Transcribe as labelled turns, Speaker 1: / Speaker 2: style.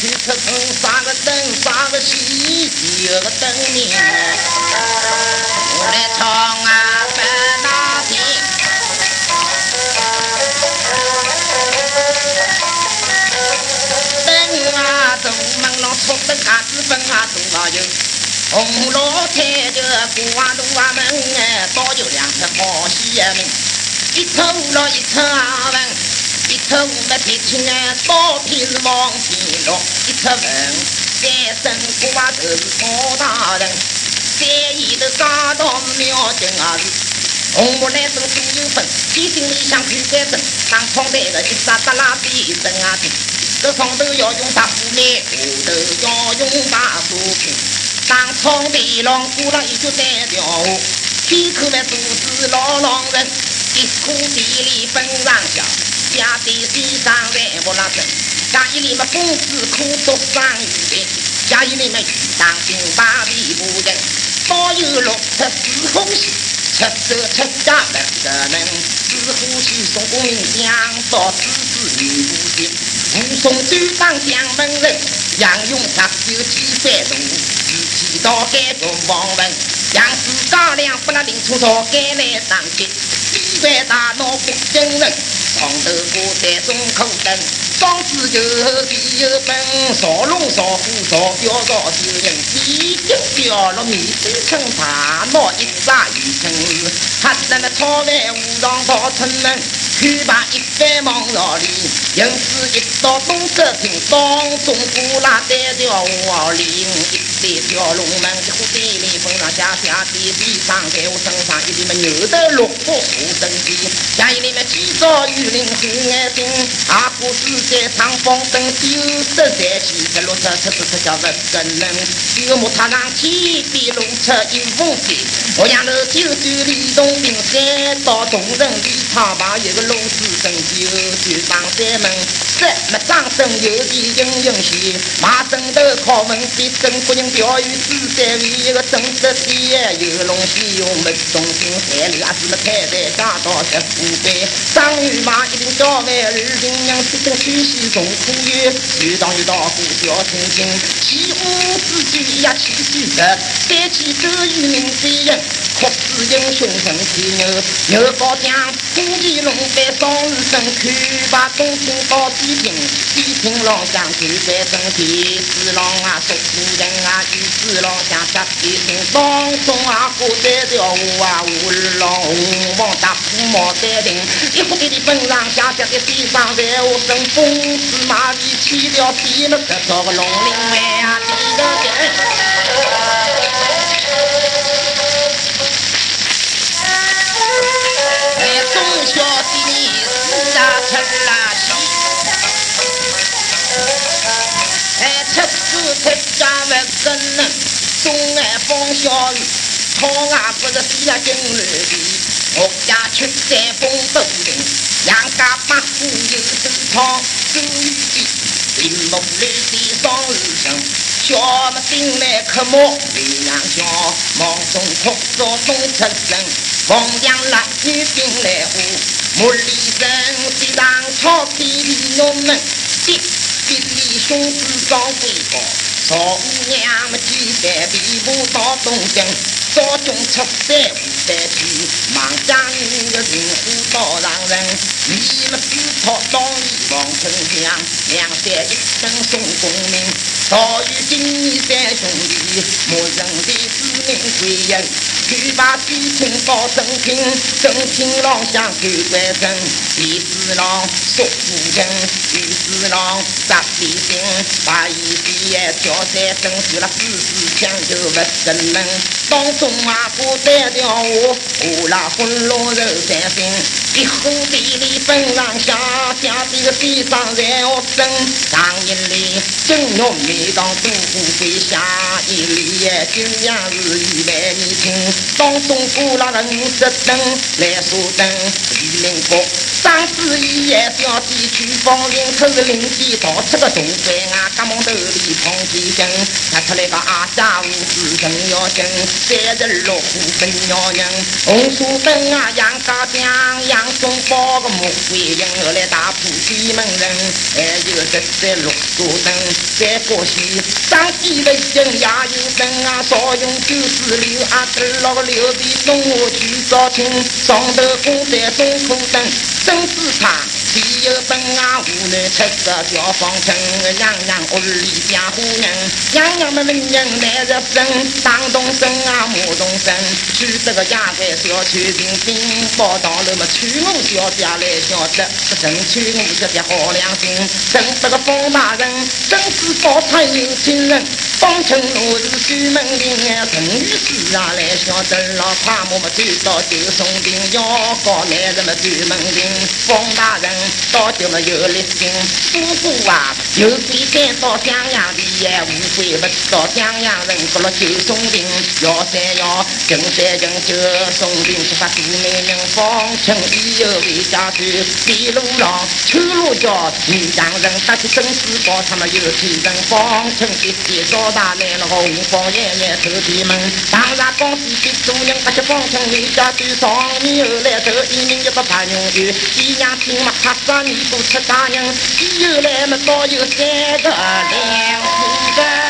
Speaker 1: 去出灯，三个灯，三个喜，有个灯明。我来唱啊，白那天。灯啊，东门上出灯，卡子分啊，东啊有。红罗开着古啊东啊门哎，倒就两只好戏门，一头罗一头啊文。一出五百铁青啊，刀片是王天禄；一出文，三身瓜头是包大人；三一头家道庙进啊是红木来灯都有分，天心里想看三灯，当窗台的一扎耷拉比灯啊灯，这上头要用大斧来，下头要用大斧片，当窗台上挂了一脚三条河，天口外肚子老狼人，一颗地里分上下。家的地上万不拉真，家里面工资苦读上有的，家里面当兵把地不人，保有六七四呼吸，七手七家六个人，四呼吸送公民将到子子女不心，武松就当将门人，杨勇他就七三度，自己到该做王文，杨志高粱不拉领出朝该来当兵，一万大脑不惊人。黄头锅在中口灯，双子就地有本，烧龙烧虎烧标烧酒人，已经掉了米水成大脑一扎一层日，还那么炒饭五常到城门，去把一番忙到里，因此一到东客厅，当中古拉带条五里，一条龙门，一户地里风上下下地上在我身上，一里面牛头鹿骨护身体，家里面几早雨。林黑眼睛，阿哥是在长风灯，九十三七十六十七十七叫不可能。九木他让天边露出一风飞，我养了九九李东兵，三到东人李长把一个龙子生九九上山门，三没掌声有地英英血，马身头靠门边真不人钓鱼只在为一个正直西安有龙戏用没中心，山里阿是没太在大到十五倍，张玉马。一定叫外儿人娘吃顿休息送苦药，遇到一道虎叫青青，起五子举呀气息十，三起周瑜名飞人，哭死英雄成天牛，牛高将金鸡龙飞双日升，看把东京到地平，地平老将就在身边，四郎啊说夫人啊，与四郎相杀地平，当中啊过在条河啊，五日郎红王大铺毛在顶，一呼地的奔。上下脚的地上在我身，风子？马里起了地了，可找个龙鳞外啊，地个根。哎，中小弟四大吃垃圾，哎，吃子？吃家不跟呢，中爱放小雨，草啊不是死了金日地，我家吃在风都灵。杨家八户有正仓，周玉帝林木里的双日生，小么丁来刻木为娘家，忙中哭着东出生，王娘来女兵来护，木里生地上草地里农们，地地里兄子长贵高，少五娘们几代地步到东京。早中出山五百去，忙将女的人虎到让人，你们只讨当里王丞相，两山一生送功名，早与金义三兄弟，莫人的子民贵人，去把地亲报正亲，正亲郎相看官身，李四郎说夫人，李四郎杀李兵，把一笔交三生，去了四四枪就不真能当。中啊，不带掉我，我那混龙肉三心，一户地里分上下，下地个地上在我生，上一里正玉米当豆腐飞，下一里军粮是一万你听，当中过了五十灯来说灯，玉林国。上次一夜小弟去放林，可是林地到这个东北啊，赶忙头里碰几根，看出来个阿家五子真要紧，三十六户真要人，红薯灯啊杨家将，杨宗保个穆桂英，后来大破西门人，还有这这绿树灯，三国戏上几的人也有灯啊，少用就是留阿弟老个留的中午去早清，上头公在中苦灯。真是差，地有本啊，无奈出个小方城，娘娘屋里家户人，娘娘们文人来日生，当东生啊，母东生，娶这个丫鬟小娶平平，报到了么娶我小姐来晓得，真娶我小姐好良心，真这个方大人，真是宝财有情人，方城路是西门町啊，陈女士啊来晓得，老怕我们追到就送兵，要告男人们追门庭。方大人到底么有力心，叔叔啊，有几天到襄阳的也无非不到襄阳人过了九送兵，要三要进三进九送兵，出发杜美人方城已有为家去，地路上秋路叫女强人搭起生死报，他们有几人方城一地少大来了红方爷爷走地门，当然公司的主人打起方城为家去，上面后来走一名一个潘永玉。一娘听嘛，啥子你都吃，大人西游来么？倒有三个两个。